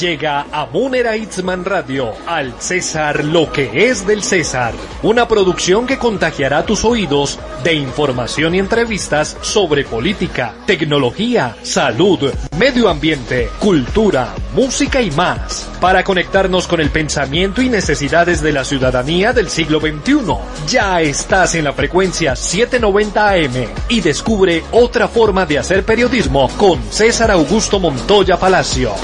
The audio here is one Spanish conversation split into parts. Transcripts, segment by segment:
Llega a Munera Itzman Radio, al César lo que es del César. Una producción que contagiará tus oídos de información y entrevistas sobre política, tecnología, salud, medio ambiente, cultura, música y más. Para conectarnos con el pensamiento y necesidades de la ciudadanía del siglo XXI. Ya estás en la frecuencia 790 AM y descubre otra forma de hacer periodismo con César Augusto Montoya Palacio.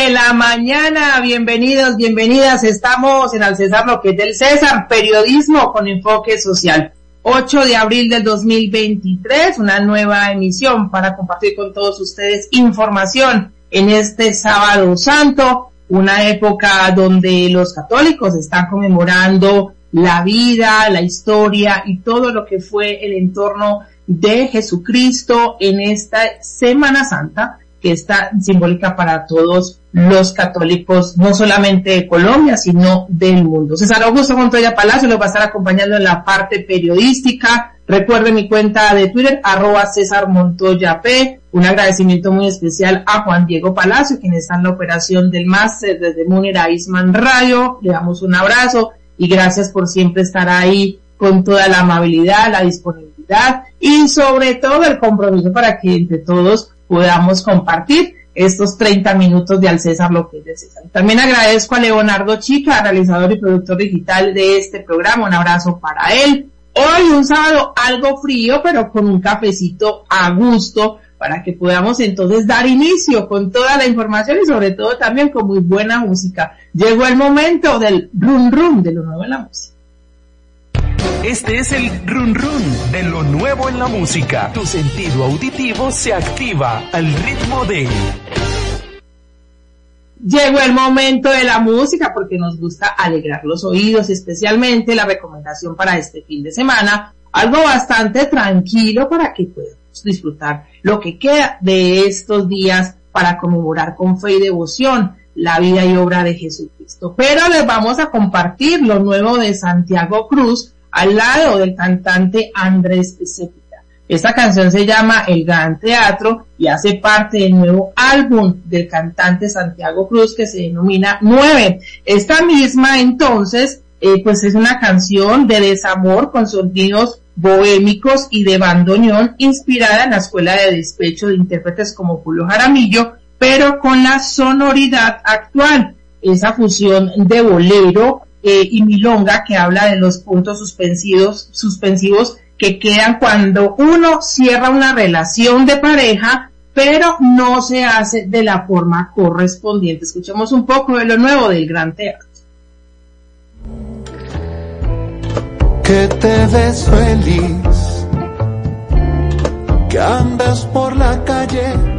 De la mañana, bienvenidos, bienvenidas, estamos en Al César lo que es del César, periodismo con enfoque social. 8 de abril del 2023, una nueva emisión para compartir con todos ustedes información en este sábado santo, una época donde los católicos están conmemorando la vida, la historia y todo lo que fue el entorno de Jesucristo en esta Semana Santa que está simbólica para todos los católicos, no solamente de Colombia, sino del mundo. César Augusto Montoya Palacio los va a estar acompañando en la parte periodística. Recuerde mi cuenta de Twitter, arroba César Montoya P. Un agradecimiento muy especial a Juan Diego Palacio, quien está en la operación del máster desde Munera Isman Radio. Le damos un abrazo y gracias por siempre estar ahí con toda la amabilidad, la disponibilidad y sobre todo el compromiso para que entre todos podamos compartir estos 30 minutos de Al César lo que es de César. También agradezco a Leonardo Chica, realizador y productor digital de este programa. Un abrazo para él. Hoy un sábado algo frío, pero con un cafecito a gusto para que podamos entonces dar inicio con toda la información y sobre todo también con muy buena música. Llegó el momento del rum rum de lo nuevo en la música. Este es el run run de lo nuevo en la música. Tu sentido auditivo se activa al ritmo de... Llegó el momento de la música porque nos gusta alegrar los oídos, especialmente la recomendación para este fin de semana, algo bastante tranquilo para que podamos disfrutar lo que queda de estos días para conmemorar con fe y devoción la vida y obra de Jesucristo. Pero les vamos a compartir lo nuevo de Santiago Cruz al lado del cantante Andrés Cepeda. Esta canción se llama El Gran Teatro y hace parte del nuevo álbum del cantante Santiago Cruz que se denomina Nueve. Esta misma entonces, eh, pues es una canción de desamor con sonidos bohémicos y de bandoneón inspirada en la escuela de despecho de intérpretes como Julio Jaramillo, pero con la sonoridad actual. Esa fusión de bolero eh, y milonga que habla de los puntos suspensivos, suspensivos que quedan cuando uno cierra una relación de pareja, pero no se hace de la forma correspondiente. Escuchemos un poco de lo nuevo del Gran Teatro. Que te ves feliz, que andas por la calle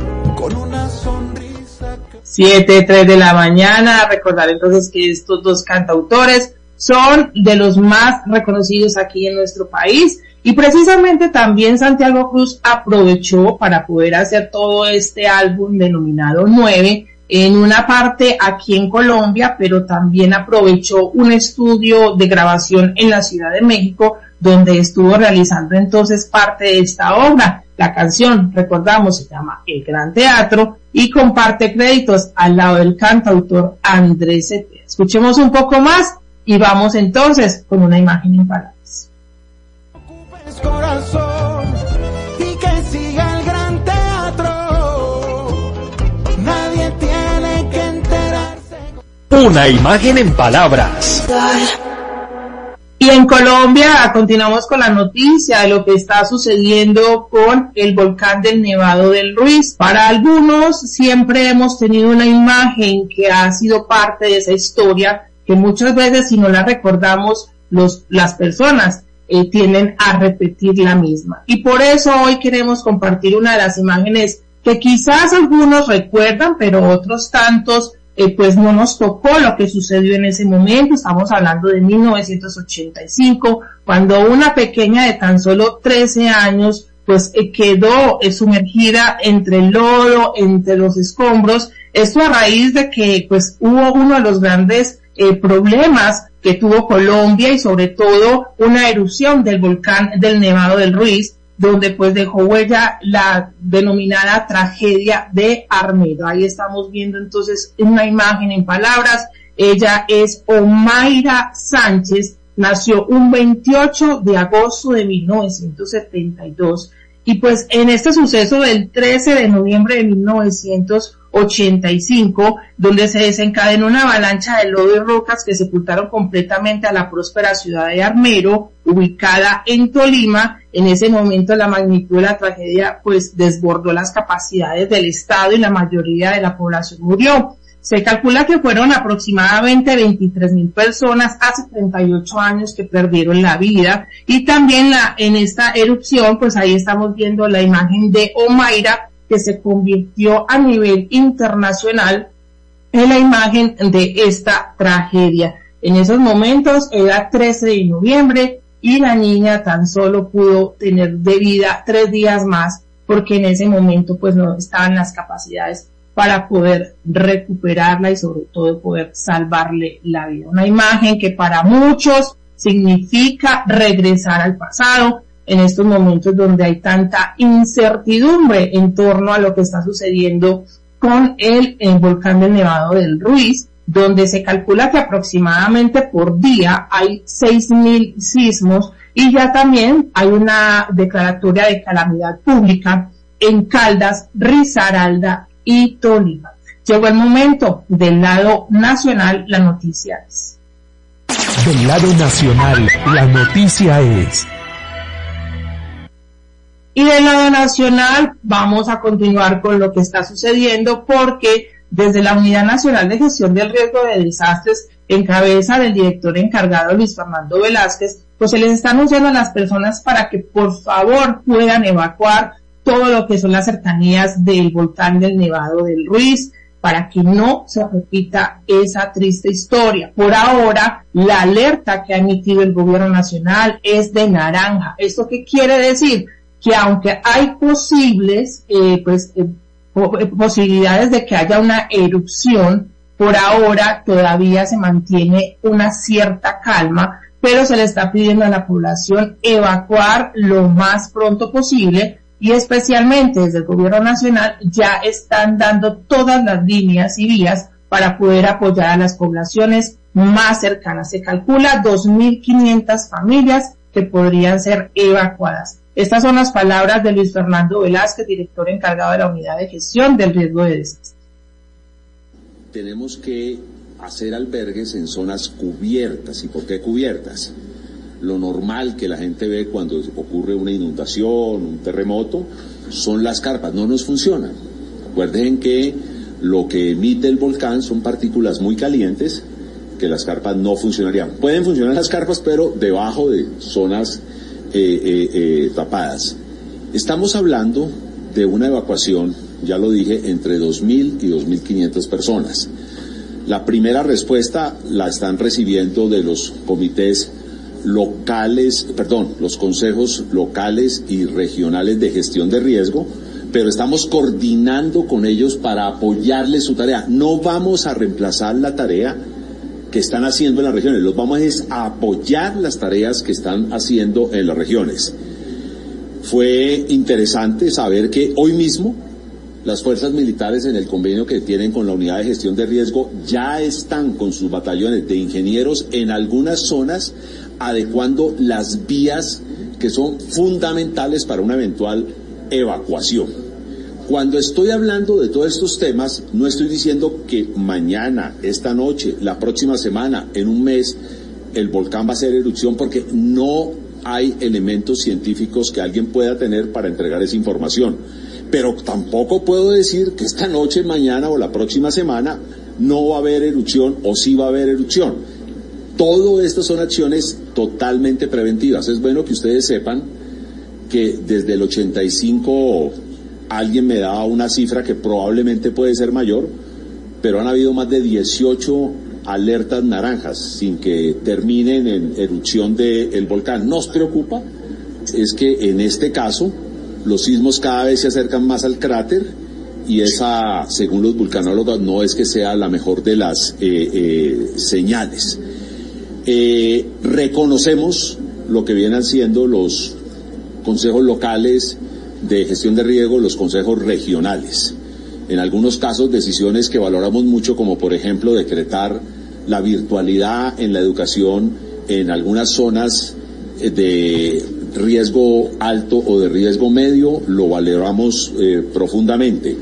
7, 3 de la mañana. Recordar entonces que estos dos cantautores son de los más reconocidos aquí en nuestro país. Y precisamente también Santiago Cruz aprovechó para poder hacer todo este álbum denominado 9 en una parte aquí en Colombia, pero también aprovechó un estudio de grabación en la Ciudad de México, donde estuvo realizando entonces parte de esta obra. La canción, recordamos, se llama El Gran Teatro y comparte créditos al lado del cantautor Andrés Cepeda. Escuchemos un poco más y vamos entonces con una imagen en palabras. Una imagen en palabras. Y en Colombia continuamos con la noticia de lo que está sucediendo con el volcán del Nevado del Ruiz. Para algunos siempre hemos tenido una imagen que ha sido parte de esa historia que muchas veces si no la recordamos los, las personas eh, tienden a repetir la misma. Y por eso hoy queremos compartir una de las imágenes que quizás algunos recuerdan, pero otros tantos eh, pues no nos tocó lo que sucedió en ese momento, estamos hablando de 1985, cuando una pequeña de tan solo 13 años pues eh, quedó eh, sumergida entre el lodo, entre los escombros, esto a raíz de que pues hubo uno de los grandes problemas que tuvo Colombia y sobre todo una erupción del volcán del Nevado del Ruiz, donde pues dejó huella la denominada tragedia de Armedo. Ahí estamos viendo entonces una imagen en palabras. Ella es Omaira Sánchez, nació un 28 de agosto de 1972 y pues en este suceso del 13 de noviembre de 1985, donde se desencadenó una avalancha de lodo y rocas que sepultaron completamente a la próspera ciudad de Armero, ubicada en Tolima, en ese momento la magnitud de la tragedia pues desbordó las capacidades del Estado y la mayoría de la población murió. Se calcula que fueron aproximadamente 23 mil personas hace 38 años que perdieron la vida y también la, en esta erupción, pues ahí estamos viendo la imagen de Omaira que se convirtió a nivel internacional en la imagen de esta tragedia. En esos momentos era 13 de noviembre y la niña tan solo pudo tener de vida tres días más porque en ese momento pues no estaban las capacidades para poder recuperarla y sobre todo poder salvarle la vida. Una imagen que para muchos significa regresar al pasado en estos momentos donde hay tanta incertidumbre en torno a lo que está sucediendo con el, volcán del Nevado del Ruiz, donde se calcula que aproximadamente por día hay 6.000 sismos y ya también hay una declaratoria de calamidad pública en Caldas, Risaralda y Tolima. Llegó el momento del lado nacional, la noticia es. Del lado nacional, la noticia es. Y del lado nacional vamos a continuar con lo que está sucediendo porque desde la Unidad Nacional de Gestión del Riesgo de Desastres, en cabeza del director encargado Luis Fernando Velázquez, pues se les está anunciando a las personas para que por favor puedan evacuar todo lo que son las cercanías del volcán del Nevado del Ruiz, para que no se repita esa triste historia. Por ahora, la alerta que ha emitido el gobierno nacional es de naranja. ¿Esto qué quiere decir? Que aunque hay posibles, eh, pues, eh, eh, posibilidades de que haya una erupción, por ahora todavía se mantiene una cierta calma, pero se le está pidiendo a la población evacuar lo más pronto posible y especialmente desde el gobierno nacional ya están dando todas las líneas y vías para poder apoyar a las poblaciones más cercanas. Se calcula 2.500 familias que podrían ser evacuadas. Estas son las palabras de Luis Fernando Velázquez, director encargado de la Unidad de Gestión del Riesgo de Desastre. Tenemos que hacer albergues en zonas cubiertas. ¿Y por qué cubiertas? Lo normal que la gente ve cuando ocurre una inundación, un terremoto, son las carpas, no nos funcionan. Recuerden que lo que emite el volcán son partículas muy calientes que las carpas no funcionarían. Pueden funcionar las carpas, pero debajo de zonas eh, eh, eh, tapadas. Estamos hablando de una evacuación, ya lo dije, entre 2.000 y 2.500 personas. La primera respuesta la están recibiendo de los comités locales, perdón, los consejos locales y regionales de gestión de riesgo, pero estamos coordinando con ellos para apoyarles su tarea. No vamos a reemplazar la tarea que están haciendo en las regiones, los vamos a apoyar las tareas que están haciendo en las regiones. Fue interesante saber que hoy mismo las fuerzas militares en el convenio que tienen con la unidad de gestión de riesgo ya están con sus batallones de ingenieros en algunas zonas adecuando las vías que son fundamentales para una eventual evacuación. Cuando estoy hablando de todos estos temas, no estoy diciendo que mañana, esta noche, la próxima semana, en un mes, el volcán va a hacer erupción porque no hay elementos científicos que alguien pueda tener para entregar esa información. Pero tampoco puedo decir que esta noche, mañana o la próxima semana no va a haber erupción o sí va a haber erupción. Todo esto son acciones totalmente preventivas. Es bueno que ustedes sepan que desde el 85 alguien me daba una cifra que probablemente puede ser mayor, pero han habido más de 18 alertas naranjas sin que terminen en erupción del volcán. Nos preocupa es que en este caso los sismos cada vez se acercan más al cráter y esa, según los vulcanólogos, no es que sea la mejor de las eh, eh, señales. Eh, reconocemos lo que vienen siendo los consejos locales de gestión de riesgo, los consejos regionales. En algunos casos, decisiones que valoramos mucho, como por ejemplo decretar la virtualidad en la educación en algunas zonas de riesgo alto o de riesgo medio, lo valoramos eh, profundamente.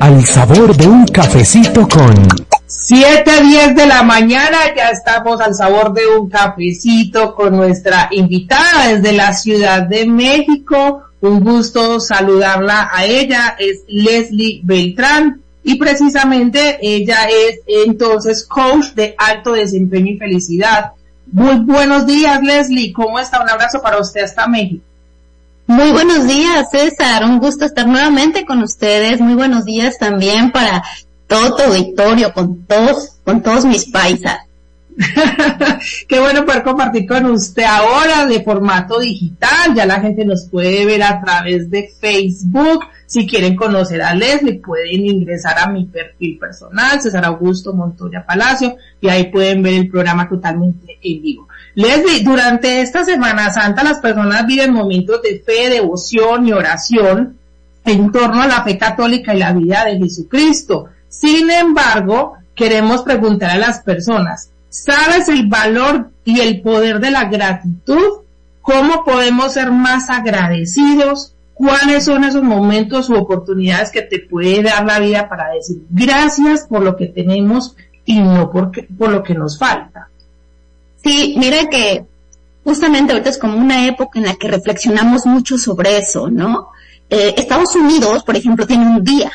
Al sabor de un cafecito con... 7, 10 de la mañana, ya estamos al sabor de un cafecito con nuestra invitada desde la Ciudad de México. Un gusto saludarla a ella, es Leslie Beltrán y precisamente ella es entonces coach de alto desempeño y felicidad. Muy buenos días, Leslie. ¿Cómo está? Un abrazo para usted hasta México. Muy buenos días, César. Un gusto estar nuevamente con ustedes. Muy buenos días también para todo tu con todos, con todos mis paisas. Qué bueno poder compartir con usted ahora de formato digital. Ya la gente nos puede ver a través de Facebook. Si quieren conocer a Leslie, pueden ingresar a mi perfil personal, César Augusto Montoya Palacio, y ahí pueden ver el programa totalmente en vivo. Leslie, durante esta Semana Santa las personas viven momentos de fe, devoción y oración en torno a la fe católica y la vida de Jesucristo. Sin embargo, queremos preguntar a las personas, ¿sabes el valor y el poder de la gratitud? ¿Cómo podemos ser más agradecidos? cuáles son esos momentos u oportunidades que te puede dar la vida para decir gracias por lo que tenemos y no por, por lo que nos falta. Sí, mira que justamente ahorita es como una época en la que reflexionamos mucho sobre eso, ¿no? Eh, Estados Unidos, por ejemplo, tiene un día,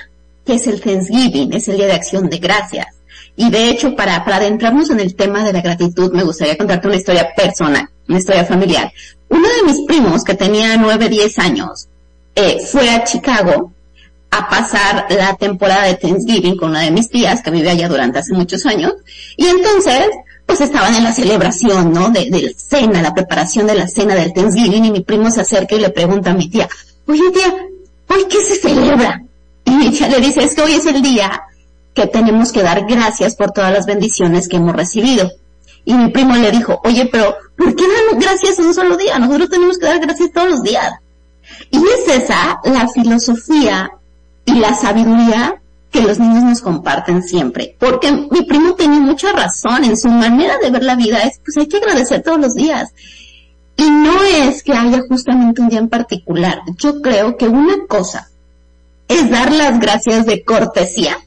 que es el Thanksgiving, es el Día de Acción de Gracias. Y de hecho, para, para adentrarnos en el tema de la gratitud, me gustaría contarte una historia personal, una historia familiar. Uno de mis primos, que tenía 9, 10 años, eh, fue a Chicago a pasar la temporada de Thanksgiving con una de mis tías que vive allá durante hace muchos años. Y entonces, pues estaban en la celebración, ¿no? De, de cena, la preparación de la cena del Thanksgiving y mi primo se acerca y le pregunta a mi tía, oye tía, ¿hoy qué se celebra? Y tía le dice, es que hoy es el día que tenemos que dar gracias por todas las bendiciones que hemos recibido. Y mi primo le dijo, oye, pero ¿por qué dan gracias un solo día? Nosotros tenemos que dar gracias todos los días. Y es esa la filosofía y la sabiduría que los niños nos comparten siempre. Porque mi primo tiene mucha razón en su manera de ver la vida. Es, pues hay que agradecer todos los días. Y no es que haya justamente un día en particular. Yo creo que una cosa es dar las gracias de cortesía,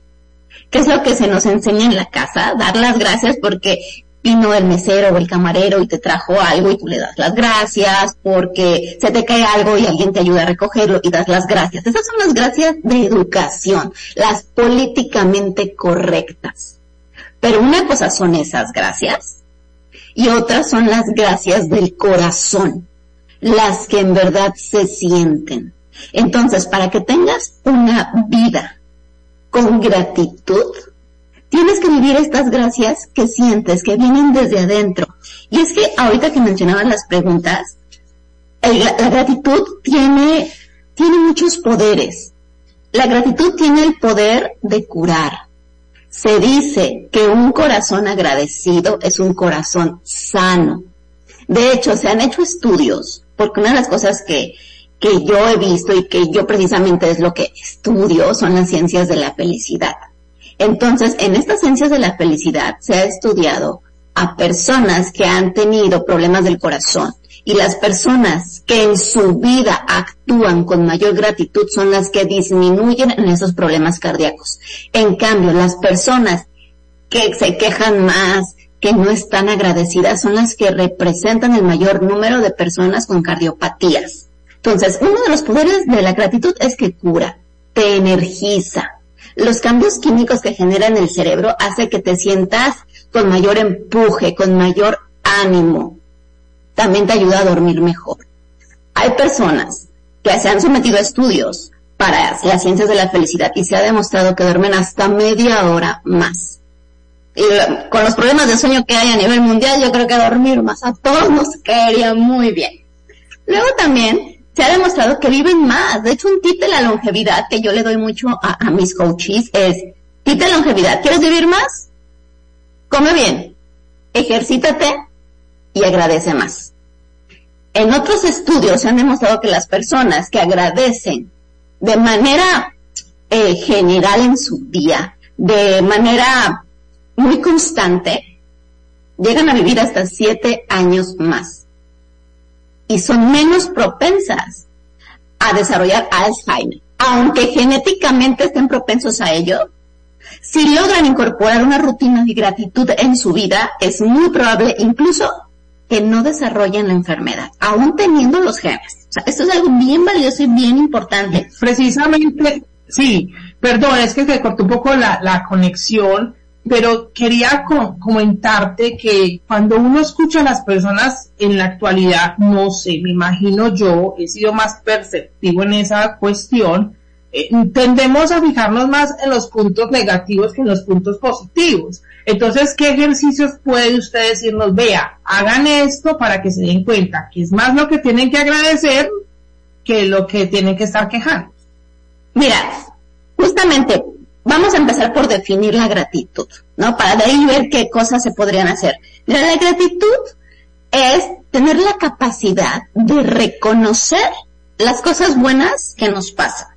que es lo que se nos enseña en la casa, dar las gracias porque vino el mesero o el camarero y te trajo algo y tú le das las gracias, porque se te cae algo y alguien te ayuda a recogerlo y das las gracias. Esas son las gracias de educación, las políticamente correctas. Pero una cosa son esas gracias y otras son las gracias del corazón, las que en verdad se sienten. Entonces, para que tengas una vida con gratitud, tienes que vivir estas gracias que sientes, que vienen desde adentro. Y es que ahorita que mencionaban las preguntas, la, gratitud tiene, tiene muchos poderes. La gratitud tiene el poder de curar. Se dice que un corazón agradecido es un corazón sano. De hecho, se han hecho estudios, porque una de las cosas que, que yo he visto y que yo precisamente es lo que estudio son las ciencias de la felicidad. Entonces, en estas ciencias de la felicidad se ha estudiado a personas que han tenido problemas del corazón y las personas que en su vida actúan con mayor gratitud son las que disminuyen en esos problemas cardíacos. En cambio, las personas que se quejan más, que no están agradecidas son las que representan el mayor número de personas con cardiopatías. Entonces, uno de los poderes de la gratitud es que cura, te energiza. Los cambios químicos que genera en el cerebro hace que te sientas con mayor empuje, con mayor ánimo. También te ayuda a dormir mejor. Hay personas que se han sometido a estudios para las ciencias de la felicidad y se ha demostrado que duermen hasta media hora más. Y con los problemas de sueño que hay a nivel mundial, yo creo que dormir más a todos nos caería muy bien. Luego también se ha demostrado que viven más. De hecho, un tip de la longevidad que yo le doy mucho a, mis coaches es, tip de longevidad, ¿quieres vivir más? Come bien, ejercítate y agradece más. En otros estudios se han demostrado que las personas que agradecen de manera eh, general en su día, de manera muy constante, llegan a vivir hasta siete años más. Y son menos propensas a desarrollar Alzheimer. Aunque genéticamente estén propensos a ello, si logran incorporar una rutina de gratitud en su vida, es muy probable incluso que no desarrollen la enfermedad, aún teniendo los genes. O esto es algo bien valioso y bien importante. Precisamente, sí, perdón, es que se cortó un poco la, la conexión, pero quería co comentarte que cuando uno escucha a las personas en la actualidad, no sé, me imagino yo, he sido más perceptivo en esa cuestión, eh, tendemos a fijarnos más en los puntos negativos que en los puntos positivos. Entonces, ¿qué ejercicios puede usted decirnos? Vea, hagan esto para que se den cuenta que es más lo que tienen que agradecer que lo que tienen que estar quejando. Mira, justamente vamos a empezar por definir la gratitud, ¿no? Para de ahí ver qué cosas se podrían hacer. La gratitud es tener la capacidad de reconocer las cosas buenas que nos pasan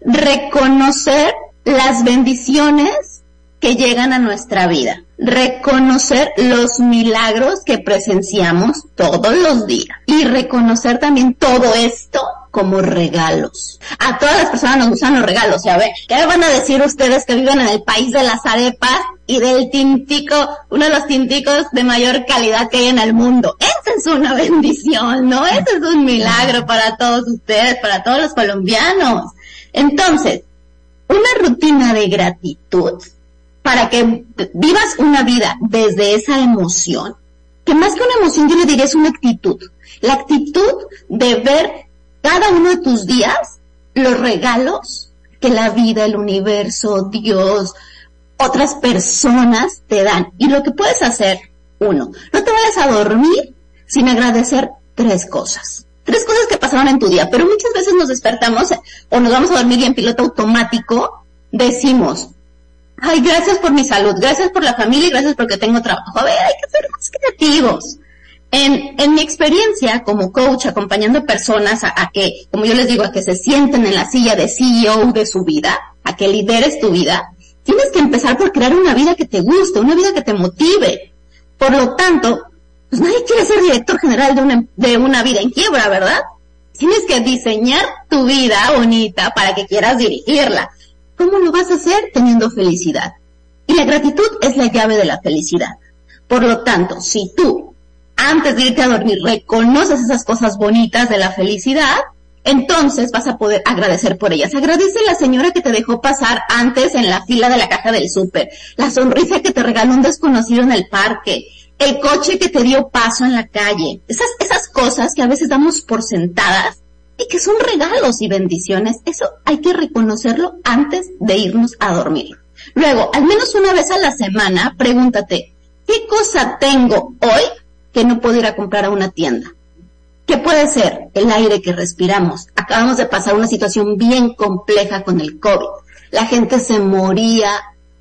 reconocer las bendiciones que llegan a nuestra vida, reconocer los milagros que presenciamos todos los días y reconocer también todo esto como regalos. A todas las personas nos gustan los regalos, ¿ya ve? ¿Qué van a decir ustedes que viven en el país de las arepas y del tintico, uno de los tinticos de mayor calidad que hay en el mundo? Esa es una bendición, ¿no? Ese es un milagro para todos ustedes, para todos los colombianos. Entonces, una rutina de gratitud para que vivas una vida desde esa emoción, que más que una emoción yo le diría es una actitud, la actitud de ver cada uno de tus días los regalos que la vida, el universo, Dios, otras personas te dan. Y lo que puedes hacer, uno, no te vayas a dormir sin agradecer tres cosas tres cosas que pasaron en tu día, pero muchas veces nos despertamos o nos vamos a dormir y en piloto automático decimos, ay, gracias por mi salud, gracias por la familia y gracias porque tengo trabajo. A ver, hay que ser más creativos. En, mi experiencia como coach, acompañando personas a, a, que, como yo les digo, a que se sienten en la silla de CEO de su vida, a que lideres tu vida, tienes que empezar por crear una vida que te guste, una vida que te motive. Por lo tanto, pues nadie quiere ser director general de una, de una vida en quiebra, ¿verdad? Tienes que diseñar tu vida bonita para que quieras dirigirla. ¿Cómo lo vas a hacer? Teniendo felicidad. Y la gratitud es la llave de la felicidad. Por lo tanto, si tú, antes de irte a dormir, reconoces esas cosas bonitas de la felicidad, entonces vas a poder agradecer por ellas. Agradece a la señora que te dejó pasar antes en la fila de la caja del súper, la sonrisa que te regaló un desconocido en el parque, el coche que te dio paso en la calle, esas, esas cosas que a veces damos por sentadas y que son regalos y bendiciones, eso hay que reconocerlo antes de irnos a dormir. Luego, al menos una vez a la semana, pregúntate, ¿qué cosa tengo hoy que no puedo ir a comprar a una tienda? ¿Qué puede ser? El aire que respiramos. Acabamos de pasar una situación bien compleja con el COVID. La gente se moría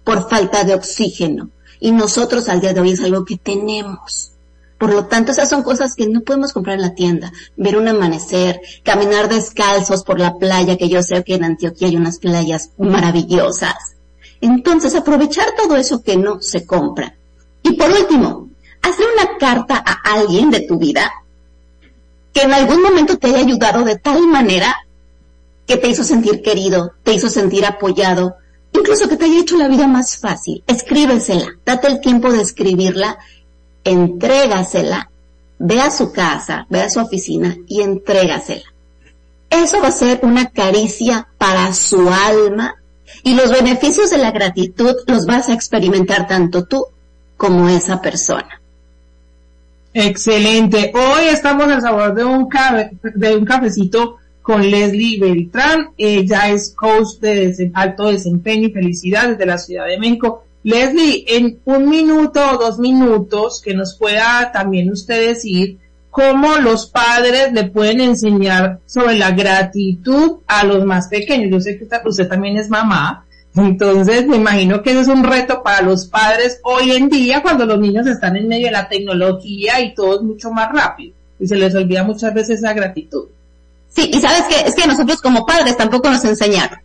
por falta de oxígeno y nosotros al día de hoy es algo que tenemos. Por lo tanto, esas son cosas que no podemos comprar en la tienda. Ver un amanecer, caminar descalzos por la playa, que yo sé que en Antioquia hay unas playas maravillosas. Entonces, aprovechar todo eso que no se compra. Y por último, hacer una carta a alguien de tu vida que en algún momento te haya ayudado de tal manera que te hizo sentir querido, te hizo sentir apoyado, incluso que te haya hecho la vida más fácil. Escríbesela, date el tiempo de escribirla entrégasela, ve a su casa, ve a su oficina y entrégasela. Eso va a ser una caricia para su alma y los beneficios de la gratitud los vas a experimentar tanto tú como esa persona. Excelente. Hoy estamos al sabor de un, de un cafecito con Leslie Beltrán. Ella es coach de alto desempeño y felicidad desde la Ciudad de México. Leslie, en un minuto o dos minutos, que nos pueda también usted decir cómo los padres le pueden enseñar sobre la gratitud a los más pequeños. Yo sé que usted también es mamá, entonces me imagino que eso es un reto para los padres hoy en día cuando los niños están en medio de la tecnología y todo es mucho más rápido y se les olvida muchas veces esa gratitud. Sí, y sabes que es que nosotros como padres tampoco nos enseñaron.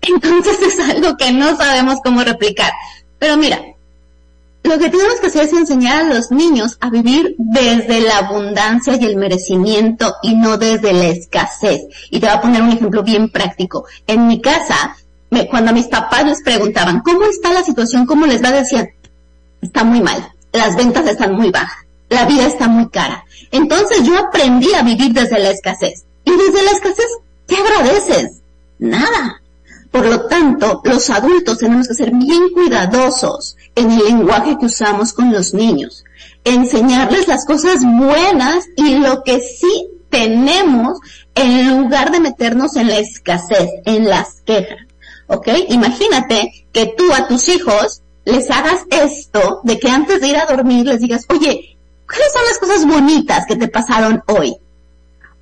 Entonces es algo que no sabemos cómo replicar. Pero mira, lo que tenemos que hacer es enseñar a los niños a vivir desde la abundancia y el merecimiento y no desde la escasez. Y te voy a poner un ejemplo bien práctico. En mi casa, cuando a mis papás les preguntaban, ¿cómo está la situación? ¿Cómo les va? Decían, está muy mal. Las ventas están muy bajas. La vida está muy cara. Entonces yo aprendí a vivir desde la escasez. Y desde la escasez, ¿qué agradeces? Nada. Por lo tanto, los adultos tenemos que ser bien cuidadosos en el lenguaje que usamos con los niños. Enseñarles las cosas buenas y lo que sí tenemos en lugar de meternos en la escasez, en las quejas. ¿Ok? Imagínate que tú a tus hijos les hagas esto de que antes de ir a dormir les digas, oye, ¿cuáles son las cosas bonitas que te pasaron hoy?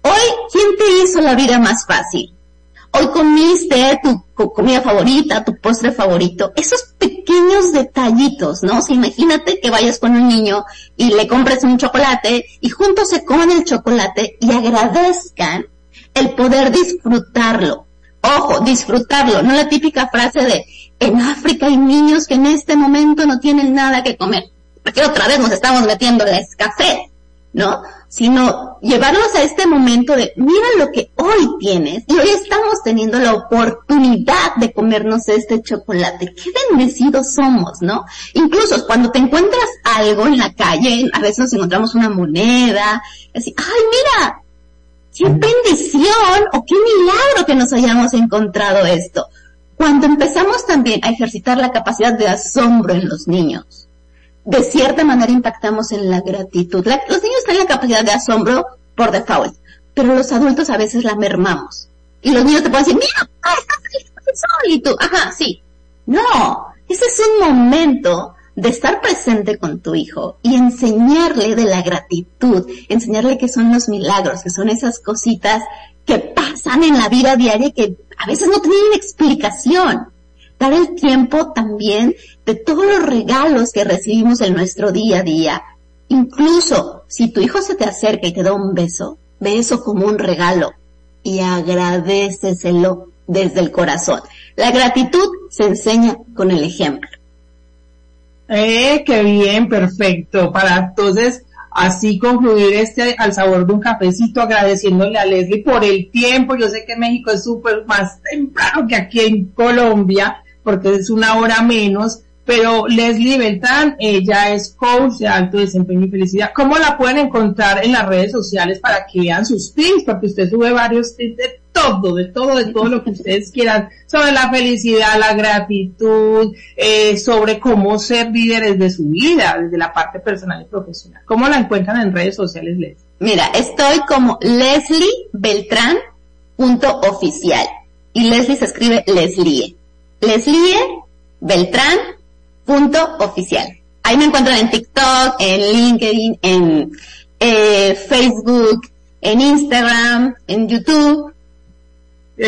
Hoy, ¿quién te hizo la vida más fácil? hoy comiste tu comida favorita, tu postre favorito, esos pequeños detallitos, ¿no? O imagínate que vayas con un niño y le compres un chocolate y juntos se coman el chocolate y agradezcan el poder disfrutarlo. Ojo, disfrutarlo, no la típica frase de en África hay niños que en este momento no tienen nada que comer. Porque otra vez nos estamos metiendo en la escasez, ¿no? sino llevarlos a este momento de, mira lo que hoy tienes y hoy estamos teniendo la oportunidad de comernos este chocolate. Qué bendecidos somos, ¿no? Incluso cuando te encuentras algo en la calle, a veces nos encontramos una moneda, así, ay, mira, qué bendición o qué milagro que nos hayamos encontrado esto. Cuando empezamos también a ejercitar la capacidad de asombro en los niños, de cierta manera impactamos en la gratitud. los niños tienen la capacidad de asombro por default, pero los adultos a veces la mermamos. Y los niños te pueden decir, mira, ah, estás feliz, y tú, ajá, sí. No, ese es un momento de estar presente con tu hijo y enseñarle de la gratitud, enseñarle que son los milagros, que son esas cositas que pasan en la vida diaria que a veces no tienen explicación dar el tiempo también de todos los regalos que recibimos en nuestro día a día. Incluso si tu hijo se te acerca y te da un beso, ve eso como un regalo y agradeceselo desde el corazón. La gratitud se enseña con el ejemplo. Eh, qué bien, perfecto. Para entonces así concluir este al sabor de un cafecito agradeciéndole a Leslie por el tiempo. Yo sé que México es súper más temprano que aquí en Colombia, porque es una hora menos, pero Leslie Beltrán, ella es coach de alto desempeño y felicidad. ¿Cómo la pueden encontrar en las redes sociales para que vean sus tips? Porque usted sube varios tips de todo, de todo, de todo lo que ustedes quieran, sobre la felicidad, la gratitud, eh, sobre cómo ser líderes de su vida, desde la parte personal y profesional. ¿Cómo la encuentran en redes sociales, Leslie? Mira, estoy como Leslie y Leslie se escribe Leslie. Leslie Beltrán punto oficial. Ahí me encuentran en TikTok, en LinkedIn, en eh, Facebook, en Instagram, en YouTube.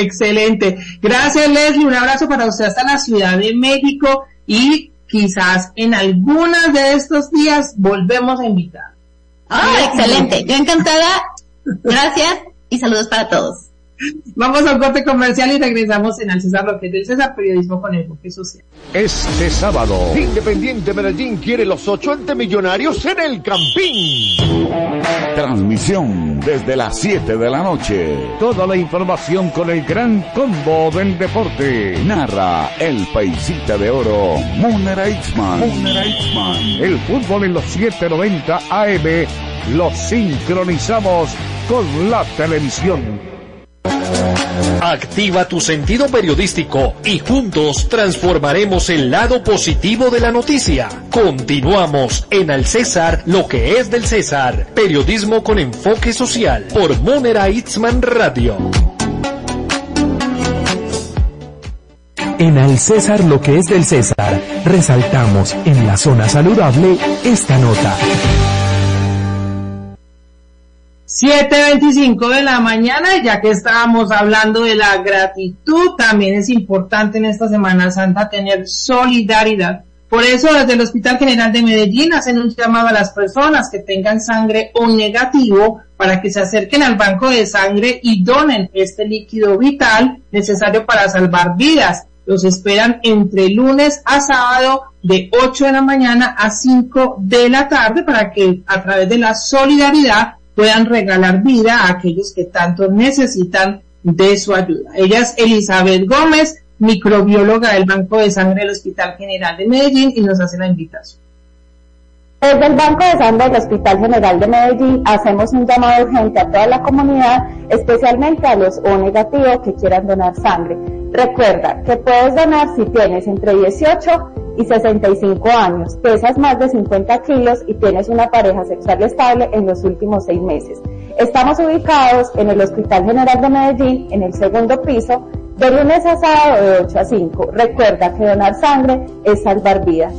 Excelente. Gracias Leslie, un abrazo para usted hasta la Ciudad de México y quizás en algunos de estos días volvemos a invitar. Ah, excelente. Yo encantada. Gracias y saludos para todos. Vamos a un corte comercial y regresamos en Al César Lo que es del César Periodismo con enfoque social. Este sábado, Independiente Medellín quiere los ocho millonarios en el Campín. Transmisión desde las 7 de la noche. Toda la información con el gran combo del deporte. Narra el paisita de oro, Munera Itzman. El fútbol en los 790 AM lo sincronizamos con la televisión. Activa tu sentido periodístico y juntos transformaremos el lado positivo de la noticia. Continuamos en Al César, lo que es del César. Periodismo con enfoque social por Monera Itzman Radio. En Al César, lo que es del César, resaltamos en la zona saludable esta nota. 7.25 de la mañana, ya que estábamos hablando de la gratitud, también es importante en esta Semana Santa tener solidaridad. Por eso desde el Hospital General de Medellín hacen un llamado a las personas que tengan sangre o negativo para que se acerquen al banco de sangre y donen este líquido vital necesario para salvar vidas. Los esperan entre lunes a sábado de 8 de la mañana a 5 de la tarde para que a través de la solidaridad puedan regalar vida a aquellos que tanto necesitan de su ayuda. Ella es Elizabeth Gómez, microbióloga del Banco de Sangre del Hospital General de Medellín y nos hace la invitación. Desde el Banco de Sangre del Hospital General de Medellín hacemos un llamado urgente a toda la comunidad, especialmente a los O negativos que quieran donar sangre. Recuerda que puedes donar si tienes entre 18 y 65 años, pesas más de 50 kilos y tienes una pareja sexual estable en los últimos seis meses. Estamos ubicados en el Hospital General de Medellín, en el segundo piso, de lunes a sábado de 8 a 5. Recuerda que donar sangre es salvar vidas.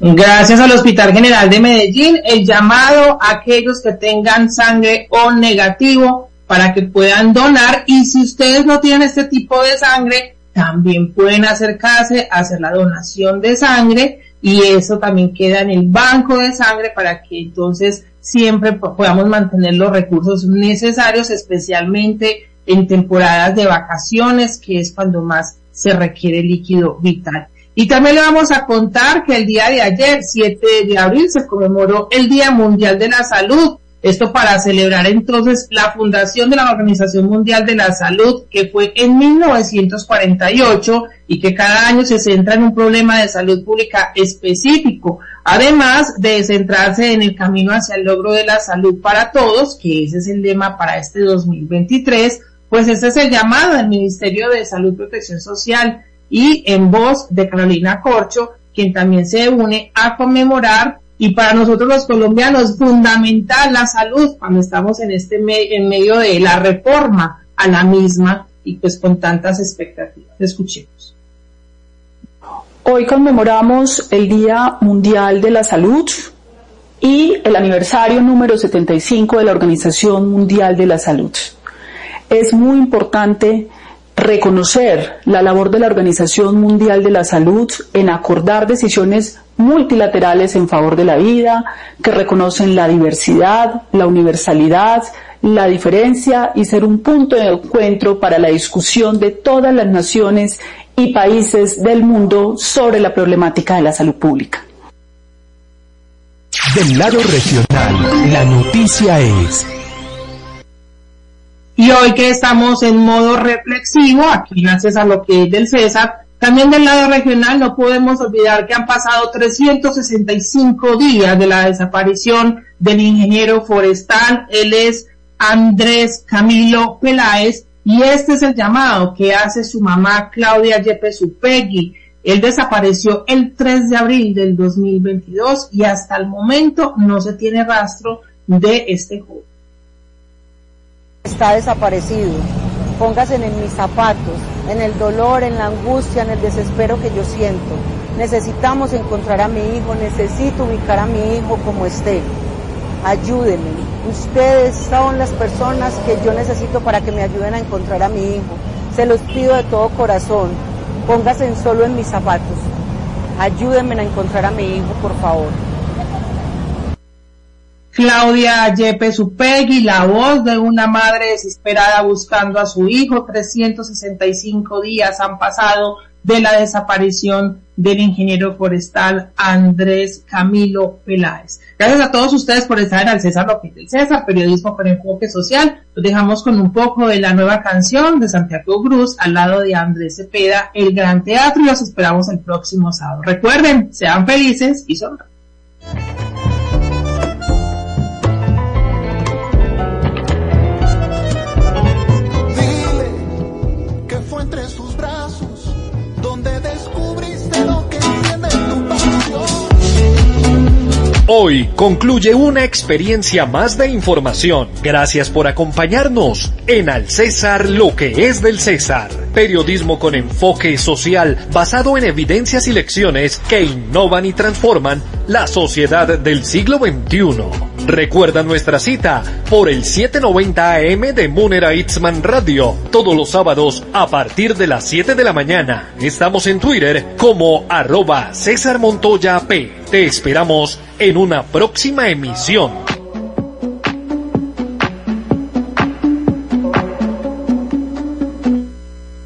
Gracias al Hospital General de Medellín, el llamado a aquellos que tengan sangre O negativo para que puedan donar y si ustedes no tienen este tipo de sangre, también pueden acercarse a hacer la donación de sangre y eso también queda en el banco de sangre para que entonces siempre podamos mantener los recursos necesarios, especialmente en temporadas de vacaciones, que es cuando más se requiere líquido vital. Y también le vamos a contar que el día de ayer, 7 de abril, se conmemoró el Día Mundial de la Salud esto para celebrar entonces la fundación de la Organización Mundial de la Salud, que fue en 1948 y que cada año se centra en un problema de salud pública específico, además de centrarse en el camino hacia el logro de la salud para todos, que ese es el lema para este 2023, pues este es el llamado del Ministerio de Salud y Protección Social y en voz de Carolina Corcho, quien también se une a conmemorar y para nosotros los colombianos fundamental la salud cuando estamos en este en medio de la reforma a la misma y pues con tantas expectativas. Escuchemos. Hoy conmemoramos el Día Mundial de la Salud y el aniversario número 75 de la Organización Mundial de la Salud. Es muy importante reconocer la labor de la Organización Mundial de la Salud en acordar decisiones multilaterales en favor de la vida, que reconocen la diversidad, la universalidad, la diferencia y ser un punto de encuentro para la discusión de todas las naciones y países del mundo sobre la problemática de la salud pública. Del lado regional, la noticia es y hoy que estamos en modo reflexivo, aquí gracias a lo que es del César, también del lado regional no podemos olvidar que han pasado 365 días de la desaparición del ingeniero forestal. Él es Andrés Camilo Peláez y este es el llamado que hace su mamá Claudia Yepes Upegui. Él desapareció el 3 de abril del 2022 y hasta el momento no se tiene rastro de este joven está desaparecido. Póngase en mis zapatos, en el dolor, en la angustia, en el desespero que yo siento. Necesitamos encontrar a mi hijo, necesito ubicar a mi hijo como esté. Ayúdenme. Ustedes son las personas que yo necesito para que me ayuden a encontrar a mi hijo. Se los pido de todo corazón. Póngase solo en mis zapatos. Ayúdenme a encontrar a mi hijo, por favor. Claudia Yepes Upegui, la voz de una madre desesperada buscando a su hijo. 365 días han pasado de la desaparición del ingeniero forestal Andrés Camilo Peláez. Gracias a todos ustedes por estar en Al César es del César, periodismo con enfoque social. Los dejamos con un poco de la nueva canción de Santiago Cruz al lado de Andrés Cepeda, El Gran Teatro, y los esperamos el próximo sábado. Recuerden, sean felices y sonríen. Hoy concluye una experiencia más de información. Gracias por acompañarnos en Al César lo que es del César. Periodismo con enfoque social basado en evidencias y lecciones que innovan y transforman la sociedad del siglo XXI. Recuerda nuestra cita por el 790 AM de Munera Itzman Radio todos los sábados a partir de las 7 de la mañana. Estamos en Twitter como arroba César Montoya P. Te esperamos en una próxima emisión.